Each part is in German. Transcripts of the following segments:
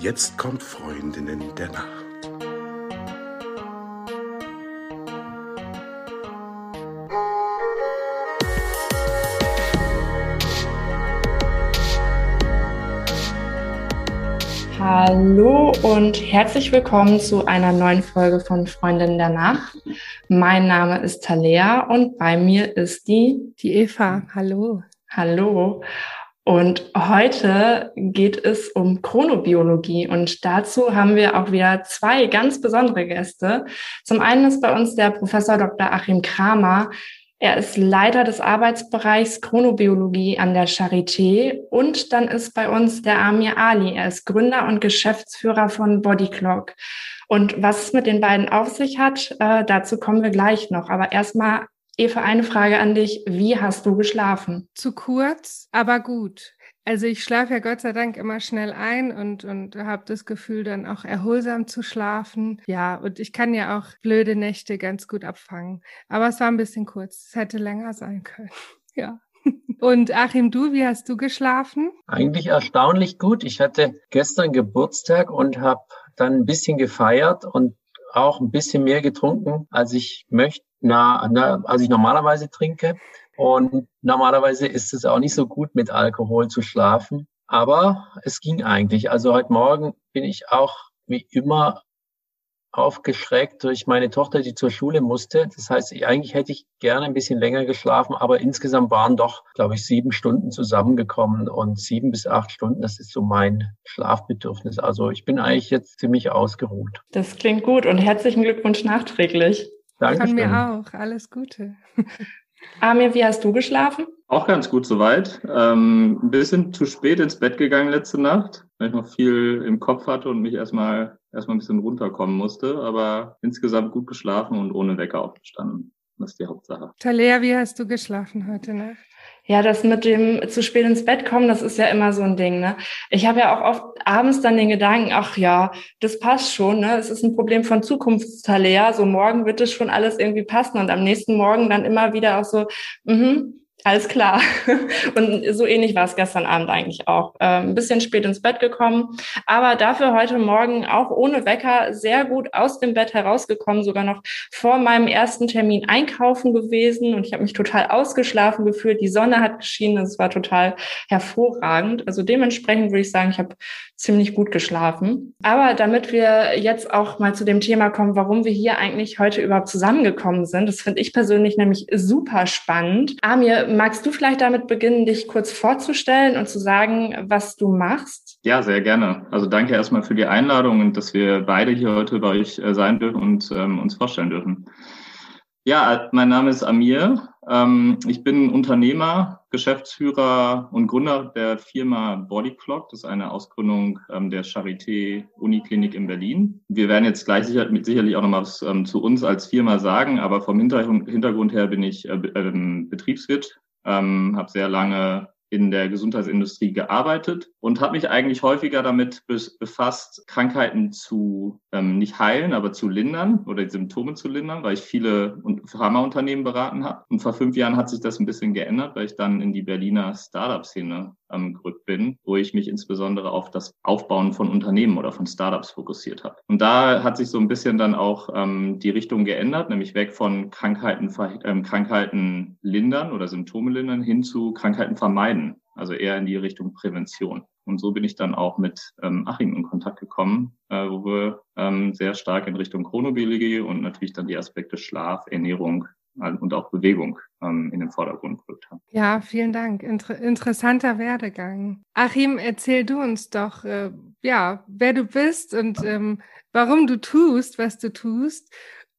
Jetzt kommt Freundinnen der Nacht. Hallo und herzlich willkommen zu einer neuen Folge von Freundinnen der Nacht. Mein Name ist Talea und bei mir ist die die Eva. Hallo. Hallo. Und heute geht es um Chronobiologie und dazu haben wir auch wieder zwei ganz besondere Gäste. Zum einen ist bei uns der Professor Dr. Achim Kramer. Er ist Leiter des Arbeitsbereichs Chronobiologie an der Charité und dann ist bei uns der Amir Ali. Er ist Gründer und Geschäftsführer von Bodyclock. Und was es mit den beiden auf sich hat, äh, dazu kommen wir gleich noch. Aber erstmal Eva, eine Frage an dich. Wie hast du geschlafen? Zu kurz, aber gut. Also ich schlafe ja Gott sei Dank immer schnell ein und, und habe das Gefühl, dann auch erholsam zu schlafen. Ja, und ich kann ja auch blöde Nächte ganz gut abfangen. Aber es war ein bisschen kurz. Es hätte länger sein können. Ja. Und Achim, du, wie hast du geschlafen? Eigentlich erstaunlich gut. Ich hatte gestern Geburtstag und habe dann ein bisschen gefeiert und auch ein bisschen mehr getrunken, als ich möchte, na, na, als ich normalerweise trinke. Und normalerweise ist es auch nicht so gut, mit Alkohol zu schlafen. Aber es ging eigentlich. Also heute Morgen bin ich auch wie immer aufgeschreckt durch meine Tochter, die zur Schule musste. Das heißt, eigentlich hätte ich gerne ein bisschen länger geschlafen, aber insgesamt waren doch, glaube ich, sieben Stunden zusammengekommen und sieben bis acht Stunden, das ist so mein Schlafbedürfnis. Also ich bin eigentlich jetzt ziemlich ausgeruht. Das klingt gut und herzlichen Glückwunsch nachträglich. Danke. Von mir auch. Alles Gute. Amir, wie hast du geschlafen? Auch ganz gut soweit. Ähm, ein bisschen zu spät ins Bett gegangen letzte Nacht, weil ich noch viel im Kopf hatte und mich erstmal erstmal ein bisschen runterkommen musste, aber insgesamt gut geschlafen und ohne Wecker aufgestanden. Das ist die Hauptsache. Talea, wie hast du geschlafen heute Nacht? Ja, das mit dem zu spät ins Bett kommen, das ist ja immer so ein Ding. Ne? Ich habe ja auch oft abends dann den Gedanken, ach ja, das passt schon. Ne? Es ist ein Problem von Zukunftstalea. So morgen wird es schon alles irgendwie passen und am nächsten Morgen dann immer wieder auch so, mhm, alles klar. Und so ähnlich war es gestern Abend eigentlich auch. Ähm, ein bisschen spät ins Bett gekommen, aber dafür heute Morgen auch ohne Wecker sehr gut aus dem Bett herausgekommen, sogar noch vor meinem ersten Termin einkaufen gewesen und ich habe mich total ausgeschlafen gefühlt. Die Sonne hat geschienen, es war total hervorragend. Also dementsprechend würde ich sagen, ich habe ziemlich gut geschlafen. Aber damit wir jetzt auch mal zu dem Thema kommen, warum wir hier eigentlich heute überhaupt zusammengekommen sind, das finde ich persönlich nämlich super spannend. Amir, magst du vielleicht damit beginnen, dich kurz vorzustellen und zu sagen, was du machst? Ja, sehr gerne. Also danke erstmal für die Einladung und dass wir beide hier heute bei euch äh, sein dürfen und ähm, uns vorstellen dürfen. Ja, mein Name ist Amir. Ähm, ich bin Unternehmer, Geschäftsführer und Gründer der Firma Bodyclock. Das ist eine Ausgründung ähm, der Charité Uniklinik in Berlin. Wir werden jetzt gleich sicher, mit sicherlich auch noch mal was ähm, zu uns als Firma sagen, aber vom Hintergrund her bin ich äh, Betriebswirt, habe sehr lange in der Gesundheitsindustrie gearbeitet und habe mich eigentlich häufiger damit befasst, Krankheiten zu ähm, nicht heilen, aber zu lindern oder die Symptome zu lindern, weil ich viele Pharmaunternehmen beraten habe. Und vor fünf Jahren hat sich das ein bisschen geändert, weil ich dann in die Berliner Startup-Szene ähm, gerückt bin, wo ich mich insbesondere auf das Aufbauen von Unternehmen oder von Startups fokussiert habe. Und da hat sich so ein bisschen dann auch ähm, die Richtung geändert, nämlich weg von Krankheiten, ähm, Krankheiten lindern oder Symptome lindern hin zu Krankheiten vermeiden, also eher in die Richtung Prävention. Und so bin ich dann auch mit ähm, Achim in Kontakt gekommen, äh, wo wir ähm, sehr stark in Richtung Chronobiologie und natürlich dann die Aspekte Schlaf, Ernährung und auch Bewegung ähm, in den Vordergrund gerückt haben. Ja, vielen Dank. Inter interessanter Werdegang. Achim, erzähl du uns doch, äh, ja, wer du bist und ähm, warum du tust, was du tust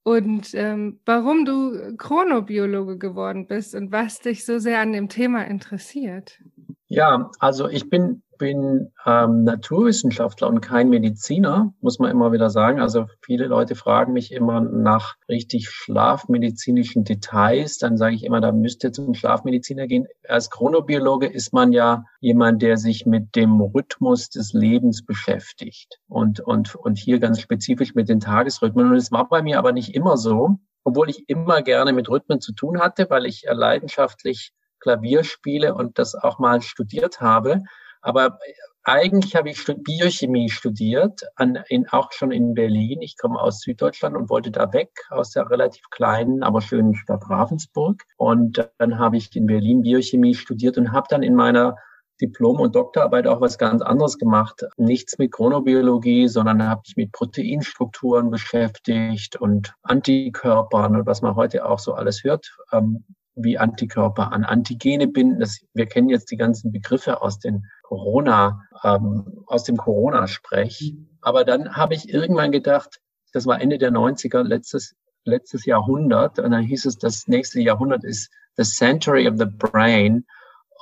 und ähm, warum du Chronobiologe geworden bist und was dich so sehr an dem Thema interessiert. Ja, also ich bin bin ähm, Naturwissenschaftler und kein Mediziner, muss man immer wieder sagen. Also viele Leute fragen mich immer nach richtig schlafmedizinischen Details. Dann sage ich immer, da müsste zum Schlafmediziner gehen. Als Chronobiologe ist man ja jemand, der sich mit dem Rhythmus des Lebens beschäftigt und, und, und hier ganz spezifisch mit den Tagesrhythmen. Und es war bei mir aber nicht immer so, obwohl ich immer gerne mit Rhythmen zu tun hatte, weil ich leidenschaftlich Klavier spiele und das auch mal studiert habe. Aber eigentlich habe ich Biochemie studiert, an, in, auch schon in Berlin. Ich komme aus Süddeutschland und wollte da weg aus der relativ kleinen, aber schönen Stadt Ravensburg. Und dann habe ich in Berlin Biochemie studiert und habe dann in meiner Diplom- und Doktorarbeit auch was ganz anderes gemacht. Nichts mit Chronobiologie, sondern habe ich mit Proteinstrukturen beschäftigt und Antikörpern und was man heute auch so alles hört, ähm, wie Antikörper an Antigene binden. Das, wir kennen jetzt die ganzen Begriffe aus den Corona, ähm, aus dem Corona-Sprech. Aber dann habe ich irgendwann gedacht, das war Ende der 90er, letztes, letztes Jahrhundert, und dann hieß es, das nächste Jahrhundert ist the century of the brain.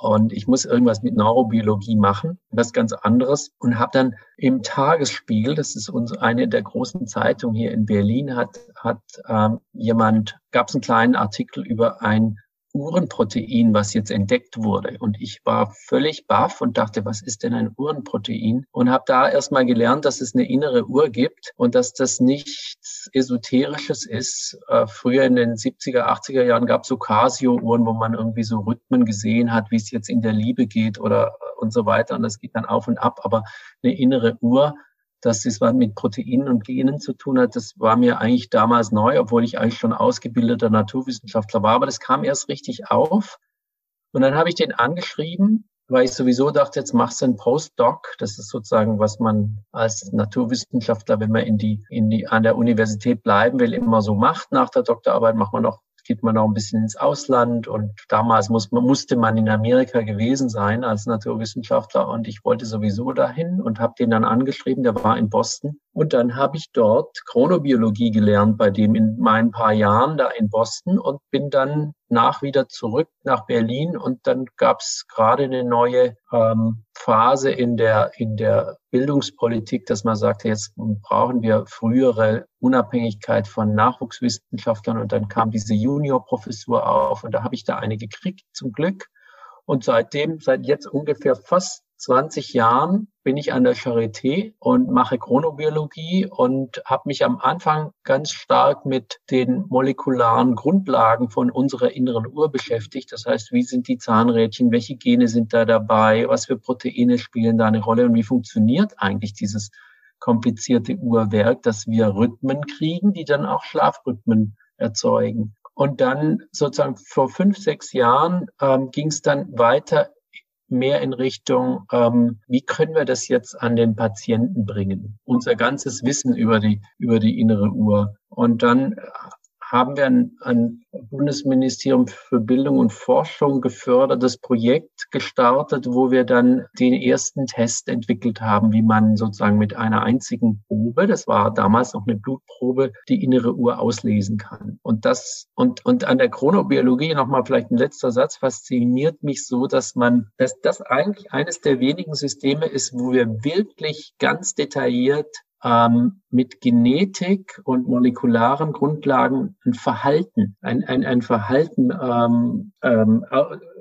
Und ich muss irgendwas mit Neurobiologie machen, was ganz anderes. Und habe dann im Tagesspiegel, das ist uns eine der großen Zeitungen hier in Berlin, hat, hat ähm, jemand, gab es einen kleinen Artikel über ein Uhrenprotein, was jetzt entdeckt wurde. Und ich war völlig baff und dachte, was ist denn ein Uhrenprotein? Und habe da erstmal gelernt, dass es eine innere Uhr gibt und dass das nichts Esoterisches ist. Äh, früher in den 70er, 80er Jahren gab es so Casio-Uhren, wo man irgendwie so Rhythmen gesehen hat, wie es jetzt in der Liebe geht oder äh, und so weiter. Und das geht dann auf und ab. Aber eine innere Uhr dass das was mit Proteinen und Genen zu tun hat, das war mir eigentlich damals neu, obwohl ich eigentlich schon ausgebildeter Naturwissenschaftler war. Aber das kam erst richtig auf. Und dann habe ich den angeschrieben, weil ich sowieso dachte, jetzt machst du einen Postdoc. Das ist sozusagen, was man als Naturwissenschaftler, wenn man in die, in die, an der Universität bleiben will, immer so macht. Nach der Doktorarbeit macht man noch geht man noch ein bisschen ins Ausland und damals muss musste man in Amerika gewesen sein als Naturwissenschaftler und ich wollte sowieso dahin und habe den dann angeschrieben, der war in Boston und dann habe ich dort Chronobiologie gelernt bei dem in meinen paar Jahren da in Boston und bin dann nach wieder zurück nach Berlin. Und dann gab es gerade eine neue ähm, Phase in der in der Bildungspolitik, dass man sagte, jetzt brauchen wir frühere Unabhängigkeit von Nachwuchswissenschaftlern. Und dann kam diese Juniorprofessur auf und da habe ich da eine gekriegt zum Glück. Und seitdem seit jetzt ungefähr fast 20 Jahren bin ich an der Charité und mache Chronobiologie und habe mich am Anfang ganz stark mit den molekularen Grundlagen von unserer inneren Uhr beschäftigt. Das heißt, wie sind die Zahnrädchen, welche Gene sind da dabei, was für Proteine spielen da eine Rolle und wie funktioniert eigentlich dieses komplizierte Uhrwerk, dass wir Rhythmen kriegen, die dann auch Schlafrhythmen erzeugen. Und dann sozusagen vor fünf, sechs Jahren ähm, ging es dann weiter mehr in Richtung, ähm, wie können wir das jetzt an den Patienten bringen? Unser ganzes Wissen über die, über die innere Uhr. Und dann haben wir ein, ein Bundesministerium für Bildung und Forschung gefördertes Projekt gestartet, wo wir dann den ersten Test entwickelt haben, wie man sozusagen mit einer einzigen Probe, das war damals noch eine Blutprobe, die innere Uhr auslesen kann. Und das, und, und an der Chronobiologie nochmal vielleicht ein letzter Satz fasziniert mich so, dass man, dass das eigentlich eines der wenigen Systeme ist, wo wir wirklich ganz detailliert ähm, mit Genetik und molekularen Grundlagen ein Verhalten, ein, ein, ein Verhalten, ähm, ähm,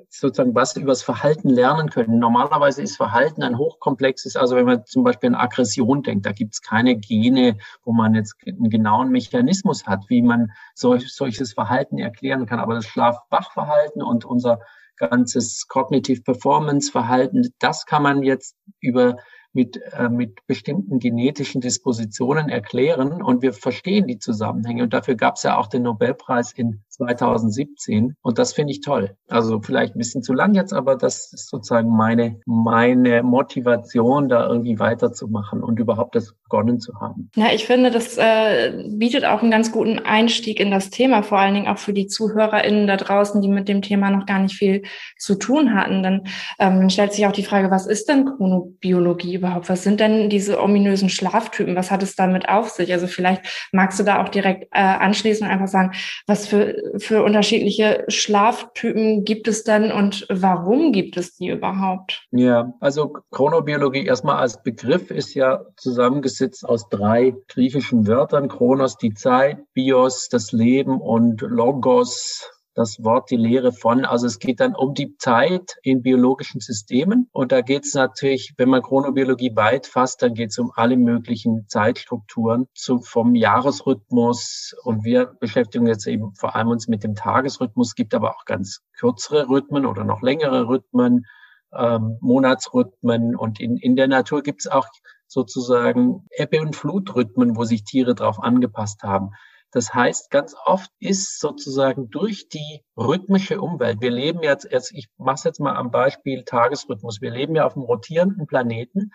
sozusagen was über das Verhalten lernen können. Normalerweise ist Verhalten ein hochkomplexes, also wenn man zum Beispiel an Aggression denkt, da gibt es keine Gene, wo man jetzt einen genauen Mechanismus hat, wie man solch, solches Verhalten erklären kann. Aber das Schlaf-Wach-Verhalten und unser ganzes Cognitive Performance Verhalten, das kann man jetzt über mit, äh, mit bestimmten genetischen Dispositionen erklären und wir verstehen die Zusammenhänge. Und dafür gab es ja auch den Nobelpreis in 2017. Und das finde ich toll. Also vielleicht ein bisschen zu lang jetzt, aber das ist sozusagen meine, meine Motivation, da irgendwie weiterzumachen und überhaupt das begonnen zu haben. Ja, ich finde, das äh, bietet auch einen ganz guten Einstieg in das Thema, vor allen Dingen auch für die ZuhörerInnen da draußen, die mit dem Thema noch gar nicht viel zu tun hatten. Dann ähm, stellt sich auch die Frage, was ist denn Chronobiologie überhaupt? Was sind denn diese ominösen Schlaftypen? Was hat es damit auf sich? Also vielleicht magst du da auch direkt äh, anschließen und einfach sagen, was für für unterschiedliche Schlaftypen gibt es denn und warum gibt es die überhaupt? Ja, also Chronobiologie erstmal als Begriff ist ja zusammengesetzt aus drei griechischen Wörtern. Chronos, die Zeit, Bios, das Leben und Logos, das Wort die Lehre von. Also es geht dann um die Zeit in biologischen Systemen. Und da geht es natürlich, wenn man Chronobiologie weit fasst, dann geht es um alle möglichen Zeitstrukturen, zu, vom Jahresrhythmus. Und wir beschäftigen jetzt eben vor allem uns mit dem Tagesrhythmus, gibt aber auch ganz kürzere Rhythmen oder noch längere Rhythmen ähm, Monatsrhythmen und in, in der Natur gibt es auch sozusagen Ebbe- und Flutrhythmen, wo sich Tiere darauf angepasst haben. Das heißt, ganz oft ist sozusagen durch die rhythmische Umwelt, wir leben jetzt, jetzt ich mache es jetzt mal am Beispiel Tagesrhythmus, wir leben ja auf einem rotierenden Planeten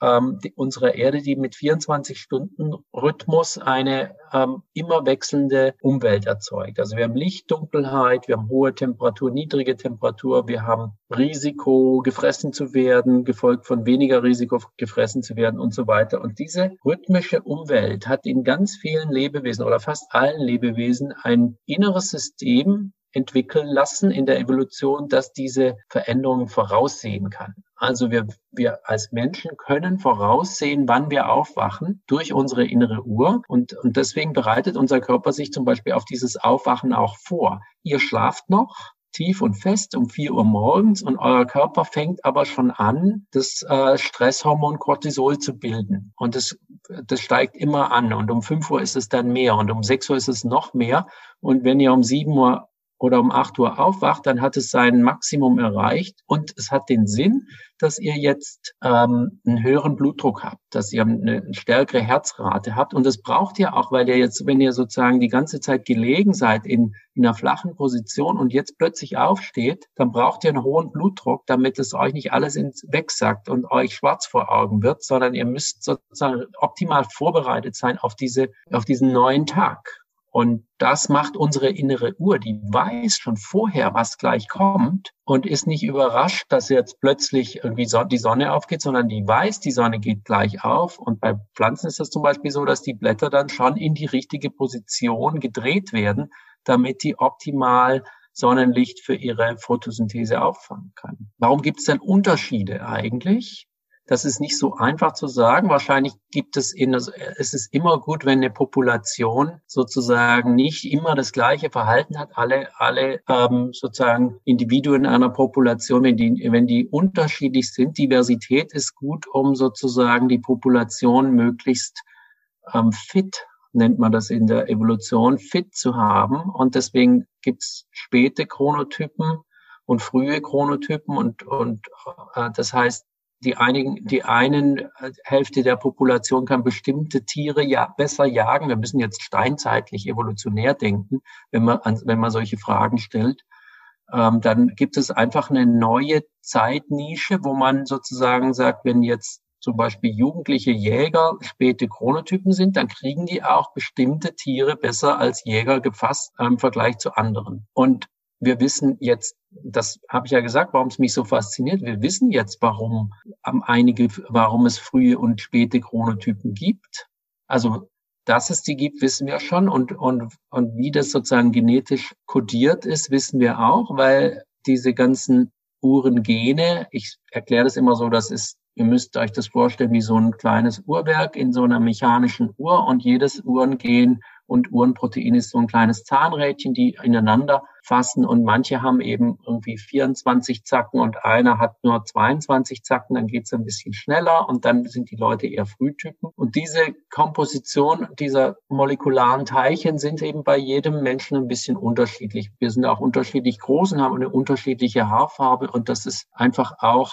ähm, die, unsere Erde, die mit 24 Stunden Rhythmus eine ähm, immer wechselnde Umwelt erzeugt. Also wir haben Licht, Dunkelheit, wir haben hohe Temperatur, niedrige Temperatur, wir haben Risiko, gefressen zu werden, gefolgt von weniger Risiko, gefressen zu werden und so weiter. Und diese rhythmische Umwelt hat in ganz vielen Lebewesen oder fast allen Lebewesen ein inneres System, entwickeln lassen in der Evolution, dass diese Veränderungen voraussehen kann. Also wir, wir als Menschen können voraussehen, wann wir aufwachen durch unsere innere Uhr. Und, und deswegen bereitet unser Körper sich zum Beispiel auf dieses Aufwachen auch vor. Ihr schlaft noch, tief und fest um vier Uhr morgens und euer Körper fängt aber schon an, das äh, Stresshormon Cortisol zu bilden. Und das, das steigt immer an. Und um fünf Uhr ist es dann mehr und um sechs Uhr ist es noch mehr. Und wenn ihr um sieben Uhr oder um 8 Uhr aufwacht, dann hat es sein Maximum erreicht und es hat den Sinn, dass ihr jetzt ähm, einen höheren Blutdruck habt, dass ihr eine stärkere Herzrate habt und das braucht ihr auch, weil ihr jetzt, wenn ihr sozusagen die ganze Zeit gelegen seid in, in einer flachen Position und jetzt plötzlich aufsteht, dann braucht ihr einen hohen Blutdruck, damit es euch nicht alles ins wegsackt und euch schwarz vor Augen wird, sondern ihr müsst sozusagen optimal vorbereitet sein auf diese, auf diesen neuen Tag. Und das macht unsere innere Uhr, die weiß schon vorher, was gleich kommt und ist nicht überrascht, dass jetzt plötzlich irgendwie die Sonne aufgeht, sondern die weiß, die Sonne geht gleich auf. Und bei Pflanzen ist das zum Beispiel so, dass die Blätter dann schon in die richtige Position gedreht werden, damit die optimal Sonnenlicht für ihre Photosynthese auffangen kann. Warum gibt es denn Unterschiede eigentlich? Das ist nicht so einfach zu sagen. Wahrscheinlich gibt es in, es ist immer gut, wenn eine Population sozusagen nicht immer das gleiche Verhalten hat. Alle, alle ähm, sozusagen Individuen einer Population, wenn die, wenn die unterschiedlich sind. Diversität ist gut, um sozusagen die Population möglichst ähm, fit nennt man das in der Evolution, fit zu haben. Und deswegen gibt's späte Chronotypen und frühe Chronotypen und, und äh, das heißt, die einigen, die einen äh, Hälfte der Population kann bestimmte Tiere ja besser jagen. Wir müssen jetzt steinzeitlich evolutionär denken, wenn man, an, wenn man solche Fragen stellt. Ähm, dann gibt es einfach eine neue Zeitnische, wo man sozusagen sagt, wenn jetzt zum Beispiel jugendliche Jäger späte Chronotypen sind, dann kriegen die auch bestimmte Tiere besser als Jäger gefasst im Vergleich zu anderen. Und wir wissen jetzt, das habe ich ja gesagt, warum es mich so fasziniert. Wir wissen jetzt, warum einige, warum es frühe und späte Chronotypen gibt. Also, dass es die gibt, wissen wir schon. Und, und, und wie das sozusagen genetisch kodiert ist, wissen wir auch, weil diese ganzen Uhrengene, ich erkläre das immer so, das ist, ihr müsst euch das vorstellen wie so ein kleines Uhrwerk in so einer mechanischen Uhr und jedes Uhrengen und Uhrenprotein ist so ein kleines Zahnrädchen, die ineinander fassen und manche haben eben irgendwie 24 Zacken und einer hat nur 22 Zacken, dann geht's ein bisschen schneller und dann sind die Leute eher Frühtypen. Und diese Komposition dieser molekularen Teilchen sind eben bei jedem Menschen ein bisschen unterschiedlich. Wir sind auch unterschiedlich groß und haben eine unterschiedliche Haarfarbe und das ist einfach auch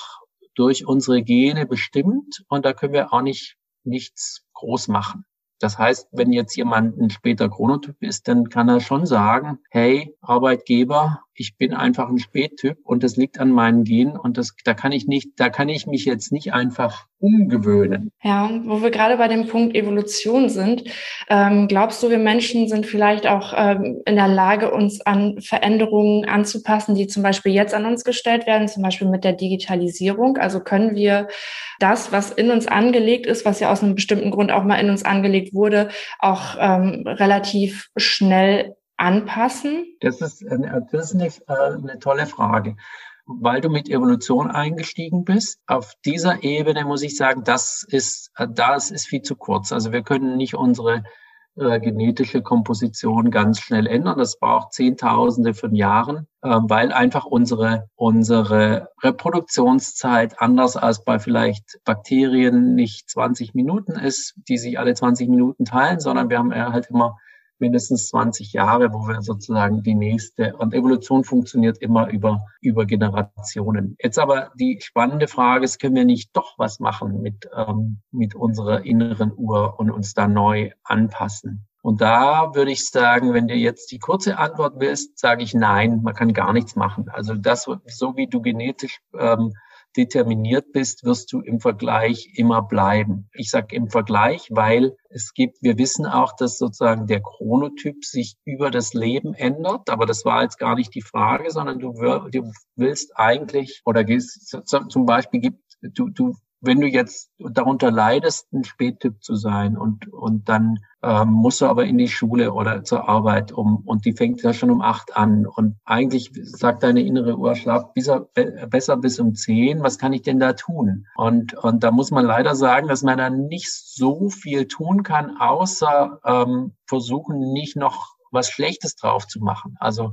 durch unsere Gene bestimmt und da können wir auch nicht nichts groß machen. Das heißt, wenn jetzt jemand ein später Chronotyp ist, dann kann er schon sagen, hey, Arbeitgeber, ich bin einfach ein Spättyp und das liegt an meinen Genen und das, da kann ich nicht, da kann ich mich jetzt nicht einfach umgewöhnen. Ja, wo wir gerade bei dem Punkt Evolution sind, ähm, glaubst du, wir Menschen sind vielleicht auch ähm, in der Lage, uns an Veränderungen anzupassen, die zum Beispiel jetzt an uns gestellt werden, zum Beispiel mit der Digitalisierung? Also können wir das, was in uns angelegt ist, was ja aus einem bestimmten Grund auch mal in uns angelegt wurde, auch ähm, relativ schnell anpassen? Das ist, das ist eine, äh, eine tolle Frage weil du mit Evolution eingestiegen bist. Auf dieser Ebene muss ich sagen, das ist, äh, das ist viel zu kurz. Also wir können nicht unsere äh, genetische Komposition ganz schnell ändern. Das braucht Zehntausende von Jahren, äh, weil einfach unsere, unsere Reproduktionszeit anders als bei vielleicht Bakterien nicht 20 Minuten ist, die sich alle 20 Minuten teilen, sondern wir haben halt immer mindestens 20 Jahre, wo wir sozusagen die nächste, und Evolution funktioniert immer über, über Generationen. Jetzt aber die spannende Frage ist, können wir nicht doch was machen mit, ähm, mit unserer inneren Uhr und uns da neu anpassen? Und da würde ich sagen, wenn du jetzt die kurze Antwort willst, sage ich nein, man kann gar nichts machen. Also das, so wie du genetisch ähm, determiniert bist, wirst du im Vergleich immer bleiben. Ich sage im Vergleich, weil es gibt, wir wissen auch, dass sozusagen der Chronotyp sich über das Leben ändert, aber das war jetzt gar nicht die Frage, sondern du, du willst eigentlich oder gehst, zum Beispiel gibt du, du wenn du jetzt darunter leidest, ein Spättyp zu sein und, und dann ähm, musst du aber in die Schule oder zur Arbeit um und die fängt ja schon um acht an und eigentlich sagt deine innere Uhr, schlaf besser, besser bis um zehn, was kann ich denn da tun? Und, und da muss man leider sagen, dass man da nicht so viel tun kann, außer ähm, versuchen, nicht noch was Schlechtes drauf zu machen. Also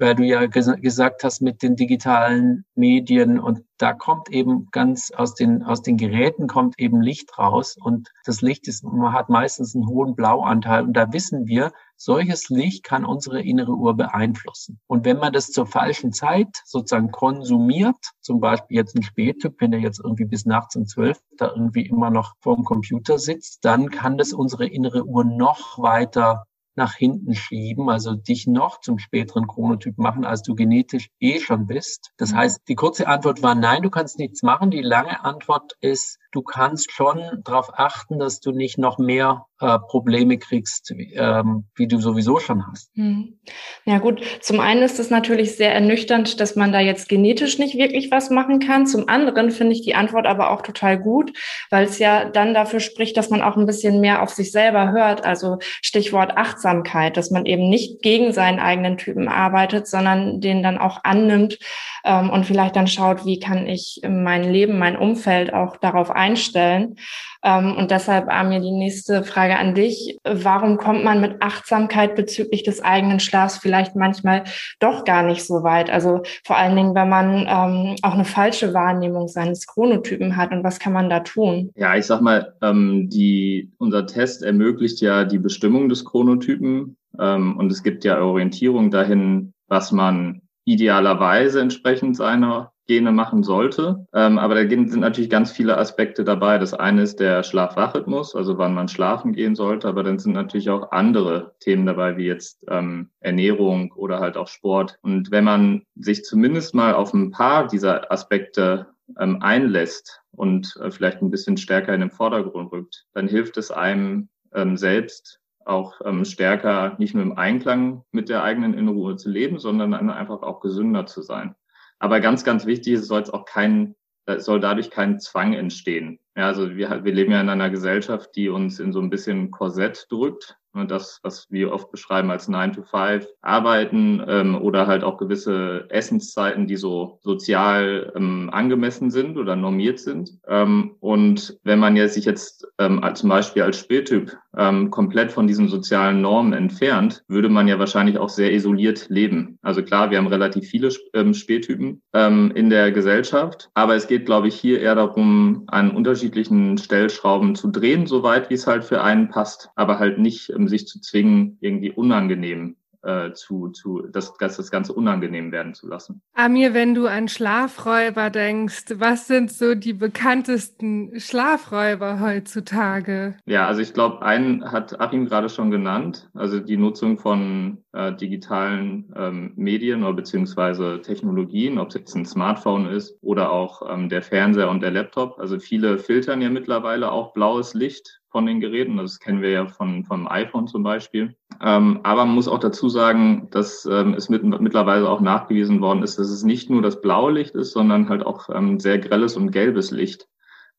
weil du ja ges gesagt hast mit den digitalen Medien und da kommt eben ganz aus den, aus den Geräten kommt eben Licht raus und das Licht ist, man hat meistens einen hohen Blauanteil und da wissen wir, solches Licht kann unsere innere Uhr beeinflussen. Und wenn man das zur falschen Zeit sozusagen konsumiert, zum Beispiel jetzt ein Spättyp, wenn er jetzt irgendwie bis nachts um zwölf da irgendwie immer noch vorm Computer sitzt, dann kann das unsere innere Uhr noch weiter nach hinten schieben, also dich noch zum späteren Chronotyp machen, als du genetisch eh schon bist. Das mhm. heißt, die kurze Antwort war nein, du kannst nichts machen. Die lange Antwort ist, du kannst schon darauf achten, dass du nicht noch mehr äh, Probleme kriegst, ähm, wie du sowieso schon hast. Hm. Ja gut, zum einen ist es natürlich sehr ernüchternd, dass man da jetzt genetisch nicht wirklich was machen kann. Zum anderen finde ich die Antwort aber auch total gut, weil es ja dann dafür spricht, dass man auch ein bisschen mehr auf sich selber hört. Also Stichwort Achtsamkeit, dass man eben nicht gegen seinen eigenen Typen arbeitet, sondern den dann auch annimmt ähm, und vielleicht dann schaut, wie kann ich mein Leben, mein Umfeld auch darauf einstellen. Ähm, und deshalb, Amir, die nächste Frage an dich. Warum kommt man mit Achtsamkeit bezüglich des eigenen Schlafs vielleicht manchmal doch gar nicht so weit? Also vor allen Dingen, wenn man ähm, auch eine falsche Wahrnehmung seines Chronotypen hat. Und was kann man da tun? Ja, ich sag mal, ähm, die, unser Test ermöglicht ja die Bestimmung des Chronotypen. Und es gibt ja Orientierung dahin, was man idealerweise entsprechend seiner Gene machen sollte. Ähm, aber da sind natürlich ganz viele Aspekte dabei. Das eine ist der Schlaf-Wach-Rhythmus, also wann man schlafen gehen sollte. Aber dann sind natürlich auch andere Themen dabei, wie jetzt ähm, Ernährung oder halt auch Sport. Und wenn man sich zumindest mal auf ein paar dieser Aspekte ähm, einlässt und äh, vielleicht ein bisschen stärker in den Vordergrund rückt, dann hilft es einem ähm, selbst auch ähm, stärker nicht nur im Einklang mit der eigenen Innenruhe zu leben, sondern einfach auch gesünder zu sein. Aber ganz, ganz wichtig, es soll jetzt auch kein, es soll dadurch kein Zwang entstehen. Ja, also wir, wir leben ja in einer Gesellschaft, die uns in so ein bisschen Korsett drückt. Und das, was wir oft beschreiben als 9 to 5 arbeiten ähm, oder halt auch gewisse Essenszeiten, die so sozial ähm, angemessen sind oder normiert sind. Ähm, und wenn man jetzt sich jetzt ähm, zum Beispiel als Spättyp ähm, komplett von diesen sozialen Normen entfernt, würde man ja wahrscheinlich auch sehr isoliert leben. Also klar, wir haben relativ viele ähm, Spättypen ähm, in der Gesellschaft, aber es geht, glaube ich, hier eher darum, an unterschiedlichen Stellschrauben zu drehen, soweit wie es halt für einen passt, aber halt nicht ähm, sich zu zwingen, irgendwie unangenehm äh, zu, zu das, das Ganze unangenehm werden zu lassen. Amir, wenn du an Schlafräuber denkst, was sind so die bekanntesten Schlafräuber heutzutage? Ja, also ich glaube, einen hat Achim gerade schon genannt, also die Nutzung von äh, digitalen ähm, Medien oder beziehungsweise Technologien, ob es jetzt ein Smartphone ist oder auch ähm, der Fernseher und der Laptop. Also viele filtern ja mittlerweile auch blaues Licht von den Geräten. Das kennen wir ja von, vom iPhone zum Beispiel. Ähm, aber man muss auch dazu sagen, dass ähm, es mit, mittlerweile auch nachgewiesen worden ist, dass es nicht nur das blaue Licht ist, sondern halt auch ähm, sehr grelles und gelbes Licht.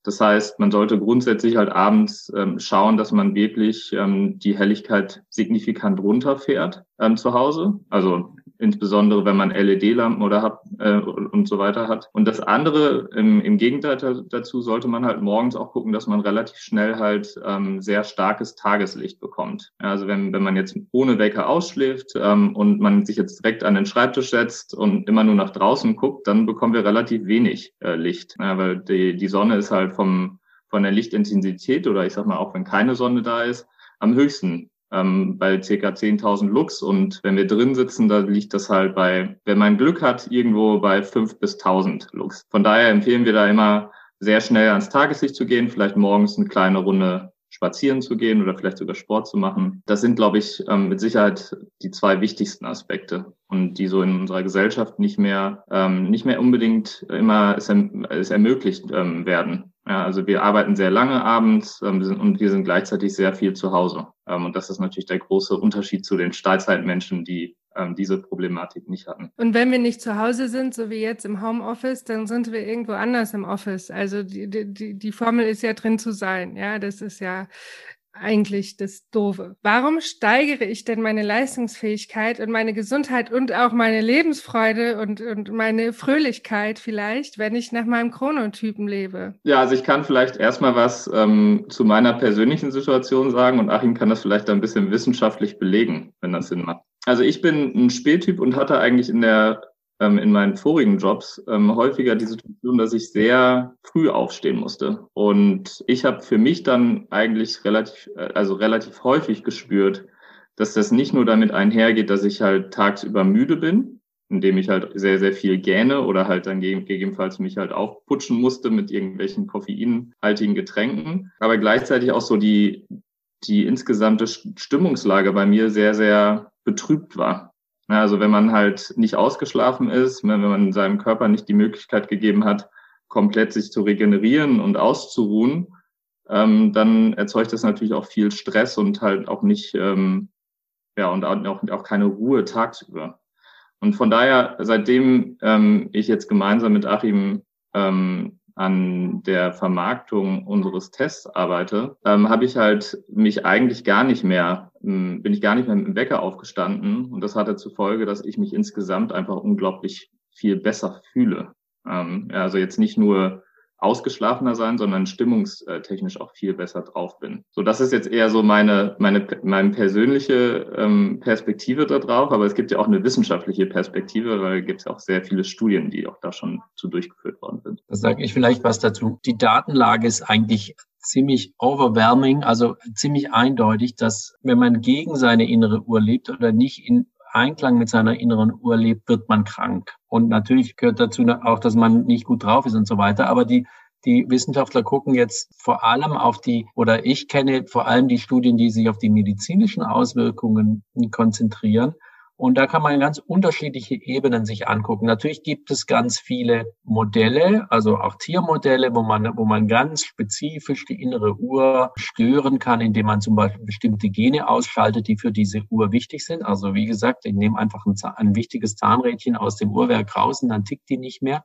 Das heißt, man sollte grundsätzlich halt abends ähm, schauen, dass man wirklich ähm, die Helligkeit signifikant runterfährt ähm, zu Hause. Also insbesondere wenn man LED-Lampen oder hat äh, und so weiter hat. Und das andere, im, im Gegenteil dazu, sollte man halt morgens auch gucken, dass man relativ schnell halt ähm, sehr starkes Tageslicht bekommt. Also wenn, wenn man jetzt ohne Wecker ausschläft ähm, und man sich jetzt direkt an den Schreibtisch setzt und immer nur nach draußen guckt, dann bekommen wir relativ wenig äh, Licht. Ja, weil die, die Sonne ist halt vom, von der Lichtintensität oder ich sag mal auch wenn keine Sonne da ist, am höchsten ähm, bei circa 10.000 Lux und wenn wir drin sitzen, da liegt das halt bei, wenn man Glück hat, irgendwo bei 5 bis 1.000 Lux. Von daher empfehlen wir da immer sehr schnell ans Tageslicht zu gehen, vielleicht morgens eine kleine Runde spazieren zu gehen oder vielleicht sogar Sport zu machen. Das sind, glaube ich, ähm, mit Sicherheit die zwei wichtigsten Aspekte und die so in unserer Gesellschaft nicht mehr, ähm, nicht mehr unbedingt immer es, es ermöglicht ähm, werden. Ja, also wir arbeiten sehr lange abends ähm, und wir sind gleichzeitig sehr viel zu Hause. Ähm, und das ist natürlich der große Unterschied zu den Steinzeitmenschen, die ähm, diese Problematik nicht hatten. Und wenn wir nicht zu Hause sind, so wie jetzt im Homeoffice, dann sind wir irgendwo anders im Office. Also die, die, die Formel ist ja drin zu sein. Ja, das ist ja eigentlich das Doofe. Warum steigere ich denn meine Leistungsfähigkeit und meine Gesundheit und auch meine Lebensfreude und, und meine Fröhlichkeit vielleicht, wenn ich nach meinem Chronotypen lebe? Ja, also ich kann vielleicht erstmal was ähm, zu meiner persönlichen Situation sagen und Achim kann das vielleicht ein bisschen wissenschaftlich belegen, wenn das Sinn macht. Also ich bin ein Spättyp und hatte eigentlich in der ähm, in meinen vorigen Jobs ähm, häufiger die Situation, dass ich sehr früh aufstehen musste. Und ich habe für mich dann eigentlich relativ, äh, also relativ häufig gespürt, dass das nicht nur damit einhergeht, dass ich halt tagsüber müde bin, indem ich halt sehr, sehr viel gähne oder halt dann gegebenenfalls mich halt aufputschen musste mit irgendwelchen koffeinhaltigen Getränken, aber gleichzeitig auch so die, die insgesamte Stimmungslage bei mir sehr, sehr betrübt war. Also wenn man halt nicht ausgeschlafen ist, wenn man seinem Körper nicht die Möglichkeit gegeben hat, komplett sich zu regenerieren und auszuruhen, ähm, dann erzeugt das natürlich auch viel Stress und halt auch nicht, ähm, ja, und auch, auch keine Ruhe tagsüber. Und von daher, seitdem ähm, ich jetzt gemeinsam mit Achim ähm, an der Vermarktung unseres Tests arbeite, ähm, habe ich halt mich eigentlich gar nicht mehr, ähm, bin ich gar nicht mehr mit dem Wecker aufgestanden. Und das hatte zur Folge, dass ich mich insgesamt einfach unglaublich viel besser fühle. Ähm, also jetzt nicht nur ausgeschlafener sein, sondern stimmungstechnisch auch viel besser drauf bin. So, das ist jetzt eher so meine, meine, meine persönliche ähm, Perspektive da drauf, aber es gibt ja auch eine wissenschaftliche Perspektive, weil es gibt ja auch sehr viele Studien, die auch da schon zu durchgeführt worden sind. Da sage ich vielleicht was dazu. Die Datenlage ist eigentlich ziemlich overwhelming, also ziemlich eindeutig, dass wenn man gegen seine innere Uhr lebt oder nicht in Einklang mit seiner inneren Uhr lebt, wird man krank. Und natürlich gehört dazu auch, dass man nicht gut drauf ist und so weiter. Aber die, die Wissenschaftler gucken jetzt vor allem auf die, oder ich kenne vor allem die Studien, die sich auf die medizinischen Auswirkungen konzentrieren. Und da kann man ganz unterschiedliche Ebenen sich angucken. Natürlich gibt es ganz viele Modelle, also auch Tiermodelle, wo man, wo man ganz spezifisch die innere Uhr stören kann, indem man zum Beispiel bestimmte Gene ausschaltet, die für diese Uhr wichtig sind. Also wie gesagt, ich nehme einfach ein, ein wichtiges Zahnrädchen aus dem Uhrwerk raus und dann tickt die nicht mehr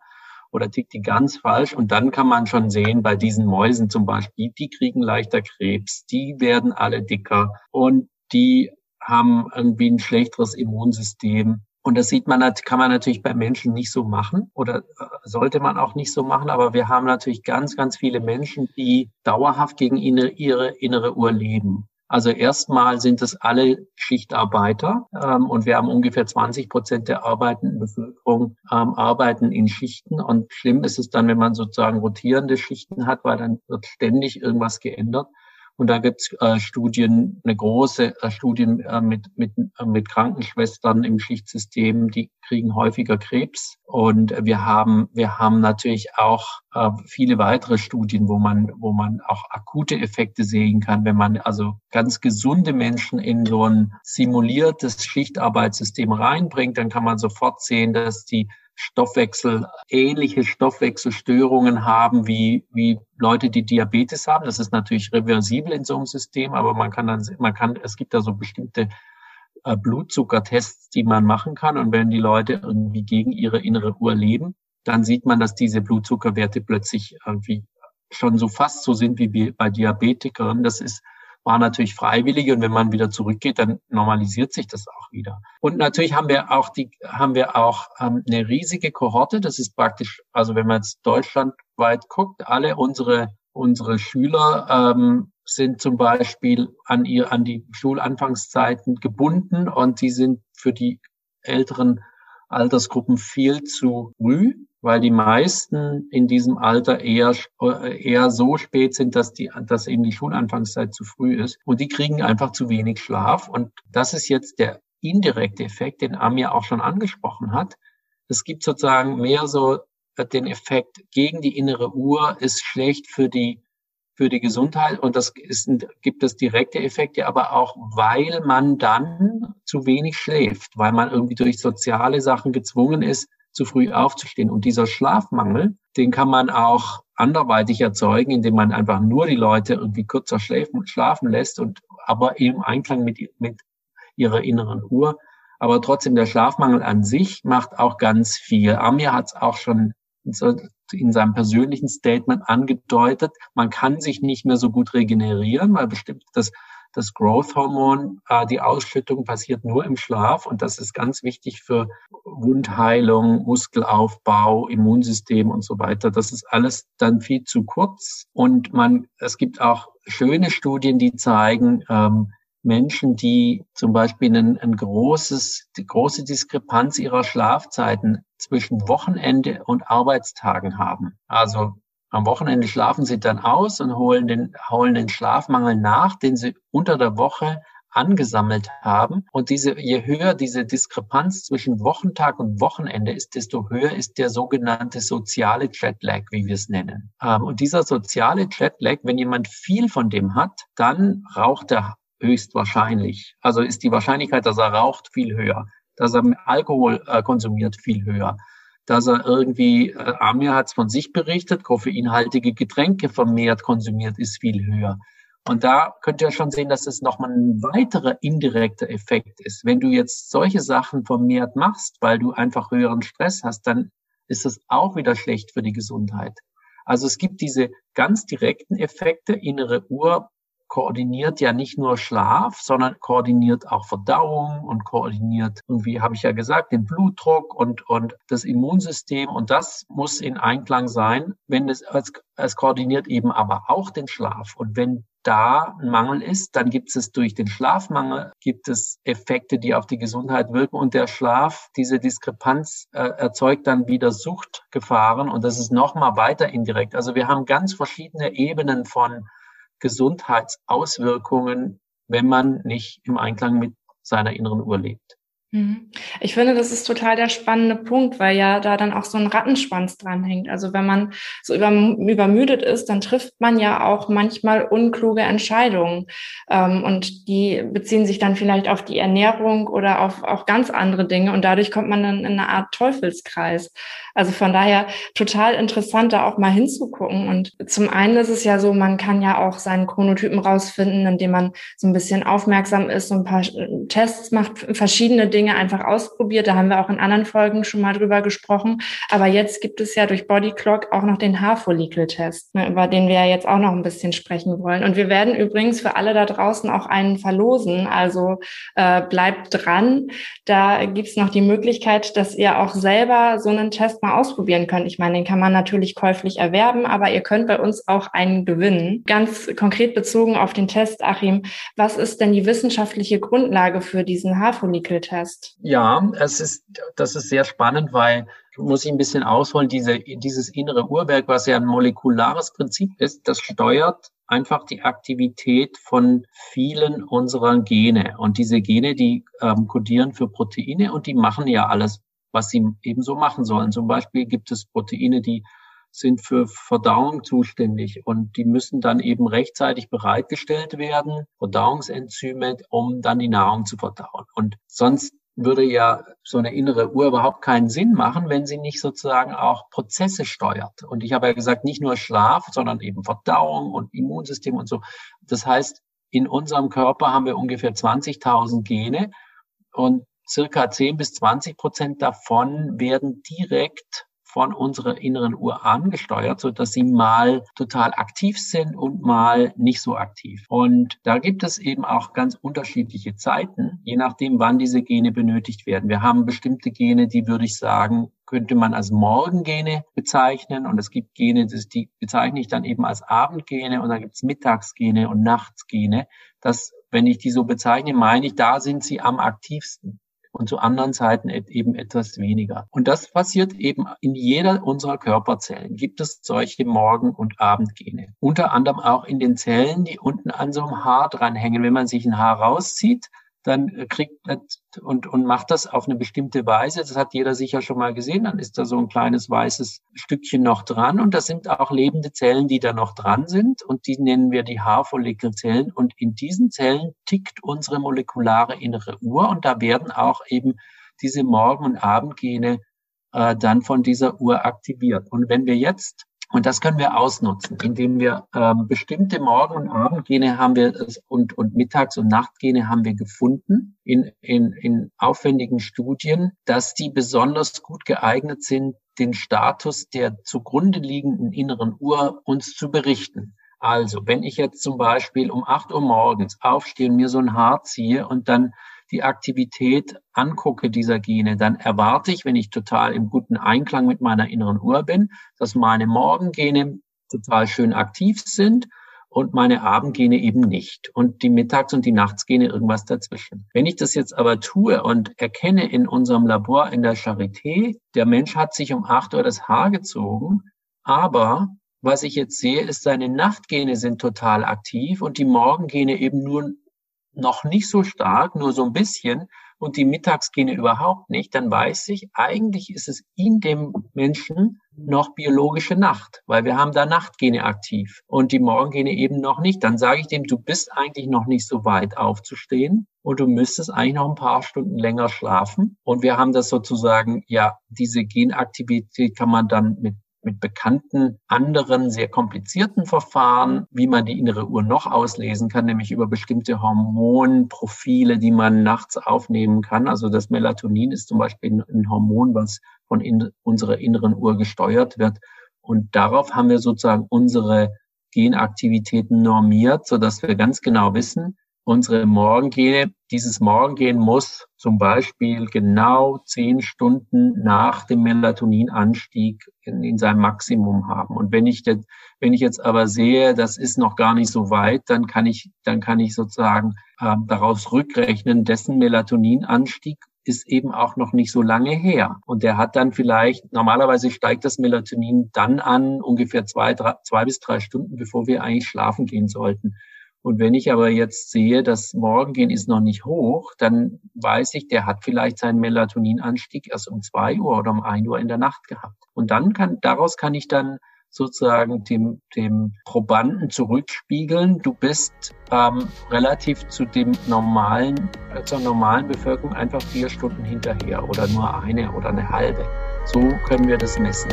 oder tickt die ganz falsch. Und dann kann man schon sehen, bei diesen Mäusen zum Beispiel, die kriegen leichter Krebs, die werden alle dicker und die haben irgendwie ein schlechteres Immunsystem. Und das sieht man, kann man natürlich bei Menschen nicht so machen oder äh, sollte man auch nicht so machen. Aber wir haben natürlich ganz, ganz viele Menschen, die dauerhaft gegen ihre innere Uhr leben. Also erstmal sind es alle Schichtarbeiter ähm, und wir haben ungefähr 20 Prozent der arbeitenden Bevölkerung ähm, arbeiten in Schichten. Und schlimm ist es dann, wenn man sozusagen rotierende Schichten hat, weil dann wird ständig irgendwas geändert. Und da gibt's äh, Studien, eine große äh, Studien äh, mit, mit, äh, mit Krankenschwestern im Schichtsystem, die kriegen häufiger Krebs. Und wir haben, wir haben natürlich auch äh, viele weitere Studien, wo man, wo man auch akute Effekte sehen kann, wenn man also ganz gesunde Menschen in so ein simuliertes Schichtarbeitssystem reinbringt, dann kann man sofort sehen, dass die Stoffwechsel, ähnliche Stoffwechselstörungen haben wie, wie Leute, die Diabetes haben. Das ist natürlich reversibel in so einem System, aber man kann dann, man kann, es gibt da so bestimmte äh, Blutzuckertests, die man machen kann. Und wenn die Leute irgendwie gegen ihre innere Uhr leben, dann sieht man, dass diese Blutzuckerwerte plötzlich irgendwie schon so fast so sind wie bei Diabetikern. Das ist war natürlich freiwillig und wenn man wieder zurückgeht, dann normalisiert sich das auch wieder. Und natürlich haben wir auch die, haben wir auch ähm, eine riesige Kohorte. Das ist praktisch, also wenn man jetzt deutschlandweit guckt, alle unsere unsere Schüler ähm, sind zum Beispiel an ihr an die Schulanfangszeiten gebunden und sie sind für die älteren Altersgruppen viel zu früh weil die meisten in diesem Alter eher, eher so spät sind, dass die, dass eben die Schulanfangszeit zu früh ist. Und die kriegen einfach zu wenig Schlaf. Und das ist jetzt der indirekte Effekt, den Amir auch schon angesprochen hat. Es gibt sozusagen mehr so den Effekt gegen die innere Uhr ist schlecht für die für die Gesundheit und das ist, gibt es direkte Effekte, aber auch weil man dann zu wenig schläft, weil man irgendwie durch soziale Sachen gezwungen ist, zu früh aufzustehen. Und dieser Schlafmangel, den kann man auch anderweitig erzeugen, indem man einfach nur die Leute irgendwie kürzer schlafen, schlafen lässt und aber im Einklang mit, mit ihrer inneren Uhr. Aber trotzdem, der Schlafmangel an sich macht auch ganz viel. Amir hat es auch schon in seinem persönlichen Statement angedeutet, man kann sich nicht mehr so gut regenerieren, weil bestimmt das, das Growth-Hormon, äh, die Ausschüttung passiert nur im Schlaf und das ist ganz wichtig für Wundheilung, Muskelaufbau, Immunsystem und so weiter. Das ist alles dann viel zu kurz und man, es gibt auch schöne Studien, die zeigen, ähm, Menschen, die zum Beispiel ein, ein großes, die große Diskrepanz ihrer Schlafzeiten zwischen Wochenende und Arbeitstagen haben. Also am Wochenende schlafen sie dann aus und holen den, holen den Schlafmangel nach, den sie unter der Woche angesammelt haben. Und diese, je höher diese Diskrepanz zwischen Wochentag und Wochenende ist, desto höher ist der sogenannte soziale Jetlag, wie wir es nennen. Ähm, und dieser soziale Jetlag, wenn jemand viel von dem hat, dann raucht er höchstwahrscheinlich. Also ist die Wahrscheinlichkeit, dass er raucht, viel höher, dass er Alkohol äh, konsumiert, viel höher, dass er irgendwie, äh, Amir hat es von sich berichtet, koffeinhaltige Getränke vermehrt konsumiert, ist viel höher. Und da könnt ihr schon sehen, dass es nochmal ein weiterer indirekter Effekt ist. Wenn du jetzt solche Sachen vermehrt machst, weil du einfach höheren Stress hast, dann ist es auch wieder schlecht für die Gesundheit. Also es gibt diese ganz direkten Effekte, innere Uhr, koordiniert ja nicht nur Schlaf, sondern koordiniert auch Verdauung und koordiniert, irgendwie habe ich ja gesagt, den Blutdruck und, und das Immunsystem. Und das muss in Einklang sein, wenn es, es, es koordiniert eben aber auch den Schlaf. Und wenn da ein Mangel ist, dann gibt es durch den Schlafmangel, gibt es Effekte, die auf die Gesundheit wirken. Und der Schlaf, diese Diskrepanz äh, erzeugt dann wieder Suchtgefahren. Und das ist nochmal weiter indirekt. Also wir haben ganz verschiedene Ebenen von Gesundheitsauswirkungen, wenn man nicht im Einklang mit seiner inneren Uhr lebt. Mhm. Ich finde, das ist total der spannende Punkt, weil ja da dann auch so ein Rattenschwanz dranhängt. Also wenn man so übermüdet ist, dann trifft man ja auch manchmal unkluge Entscheidungen. Ähm, und die beziehen sich dann vielleicht auf die Ernährung oder auf auch ganz andere Dinge. Und dadurch kommt man dann in eine Art Teufelskreis. Also von daher total interessant, da auch mal hinzugucken. Und zum einen ist es ja so, man kann ja auch seinen Chronotypen rausfinden, indem man so ein bisschen aufmerksam ist, so ein paar Tests macht, verschiedene Dinge einfach ausprobiert. Da haben wir auch in anderen Folgen schon mal drüber gesprochen. Aber jetzt gibt es ja durch Body Clock auch noch den Haarfollikel-Test, ne, über den wir ja jetzt auch noch ein bisschen sprechen wollen. Und wir werden übrigens für alle da draußen auch einen verlosen. Also äh, bleibt dran. Da gibt's noch die Möglichkeit, dass ihr auch selber so einen Test mal ausprobieren könnt. Ich meine, den kann man natürlich käuflich erwerben, aber ihr könnt bei uns auch einen gewinnen. Ganz konkret bezogen auf den Test, Achim, was ist denn die wissenschaftliche Grundlage für diesen Haarfollikeltest? Ja, es ist, das ist sehr spannend, weil muss ich ein bisschen ausholen, diese, dieses innere Uhrwerk, was ja ein molekulares Prinzip ist, das steuert einfach die Aktivität von vielen unserer Gene. Und diese Gene, die ähm, kodieren für Proteine und die machen ja alles was sie ebenso machen sollen. Zum Beispiel gibt es Proteine, die sind für Verdauung zuständig und die müssen dann eben rechtzeitig bereitgestellt werden, Verdauungsenzyme, um dann die Nahrung zu verdauen. Und sonst würde ja so eine innere Uhr überhaupt keinen Sinn machen, wenn sie nicht sozusagen auch Prozesse steuert. Und ich habe ja gesagt, nicht nur Schlaf, sondern eben Verdauung und Immunsystem und so. Das heißt, in unserem Körper haben wir ungefähr 20.000 Gene und circa 10 bis 20 Prozent davon werden direkt von unserer inneren Uhr angesteuert, so dass sie mal total aktiv sind und mal nicht so aktiv. Und da gibt es eben auch ganz unterschiedliche Zeiten, je nachdem, wann diese Gene benötigt werden. Wir haben bestimmte Gene, die würde ich sagen, könnte man als Morgengene bezeichnen und es gibt Gene, die bezeichne ich dann eben als Abendgene und dann gibt es Mittagsgene und Nachtsgene. Das, wenn ich die so bezeichne, meine ich, da sind sie am aktivsten. Und zu anderen Zeiten eben etwas weniger. Und das passiert eben in jeder unserer Körperzellen. Gibt es solche Morgen- und Abendgene. Unter anderem auch in den Zellen, die unten an so einem Haar dranhängen. Wenn man sich ein Haar rauszieht, dann kriegt und, und macht das auf eine bestimmte Weise. Das hat jeder sicher schon mal gesehen. Dann ist da so ein kleines weißes Stückchen noch dran. Und das sind auch lebende Zellen, die da noch dran sind. Und die nennen wir die Haarfollikelzellen. Und in diesen Zellen tickt unsere molekulare innere Uhr. Und da werden auch eben diese Morgen- und Abendgene äh, dann von dieser Uhr aktiviert. Und wenn wir jetzt und das können wir ausnutzen, indem wir ähm, bestimmte Morgen- und Abendgene haben wir und, und Mittags- und Nachtgene haben wir gefunden in, in, in aufwendigen Studien, dass die besonders gut geeignet sind, den Status der zugrunde liegenden inneren Uhr uns zu berichten. Also, wenn ich jetzt zum Beispiel um acht Uhr morgens aufstehe und mir so ein Haar ziehe und dann die Aktivität angucke dieser Gene, dann erwarte ich, wenn ich total im guten Einklang mit meiner inneren Uhr bin, dass meine Morgengene total schön aktiv sind und meine Abendgene eben nicht und die Mittags- und die Nachtsgene irgendwas dazwischen. Wenn ich das jetzt aber tue und erkenne in unserem Labor in der Charité, der Mensch hat sich um acht Uhr das Haar gezogen, aber was ich jetzt sehe, ist, seine Nachtgene sind total aktiv und die Morgengene eben nur noch nicht so stark, nur so ein bisschen und die Mittagsgene überhaupt nicht, dann weiß ich, eigentlich ist es in dem Menschen noch biologische Nacht, weil wir haben da Nachtgene aktiv und die Morgengene eben noch nicht. Dann sage ich dem, du bist eigentlich noch nicht so weit aufzustehen und du müsstest eigentlich noch ein paar Stunden länger schlafen. Und wir haben das sozusagen, ja, diese Genaktivität kann man dann mit mit bekannten anderen sehr komplizierten Verfahren, wie man die innere Uhr noch auslesen kann, nämlich über bestimmte Hormonprofile, die man nachts aufnehmen kann. Also das Melatonin ist zum Beispiel ein Hormon, was von in unserer inneren Uhr gesteuert wird. Und darauf haben wir sozusagen unsere Genaktivitäten normiert, so dass wir ganz genau wissen, unsere Morgengene, dieses Morgengehen muss zum Beispiel genau zehn Stunden nach dem Melatoninanstieg in, in seinem Maximum haben. Und wenn ich, das, wenn ich jetzt aber sehe, das ist noch gar nicht so weit, dann kann ich, dann kann ich sozusagen äh, daraus rückrechnen, dessen Melatoninanstieg ist eben auch noch nicht so lange her. Und der hat dann vielleicht, normalerweise steigt das Melatonin dann an, ungefähr zwei, drei, zwei bis drei Stunden, bevor wir eigentlich schlafen gehen sollten. Und wenn ich aber jetzt sehe, das Morgengehen ist noch nicht hoch, dann weiß ich, der hat vielleicht seinen Melatoninanstieg erst um zwei Uhr oder um ein Uhr in der Nacht gehabt. Und dann kann, daraus kann ich dann sozusagen dem, dem Probanden zurückspiegeln, du bist ähm, relativ zu dem normalen, zur normalen Bevölkerung einfach vier Stunden hinterher oder nur eine oder eine halbe. So können wir das messen.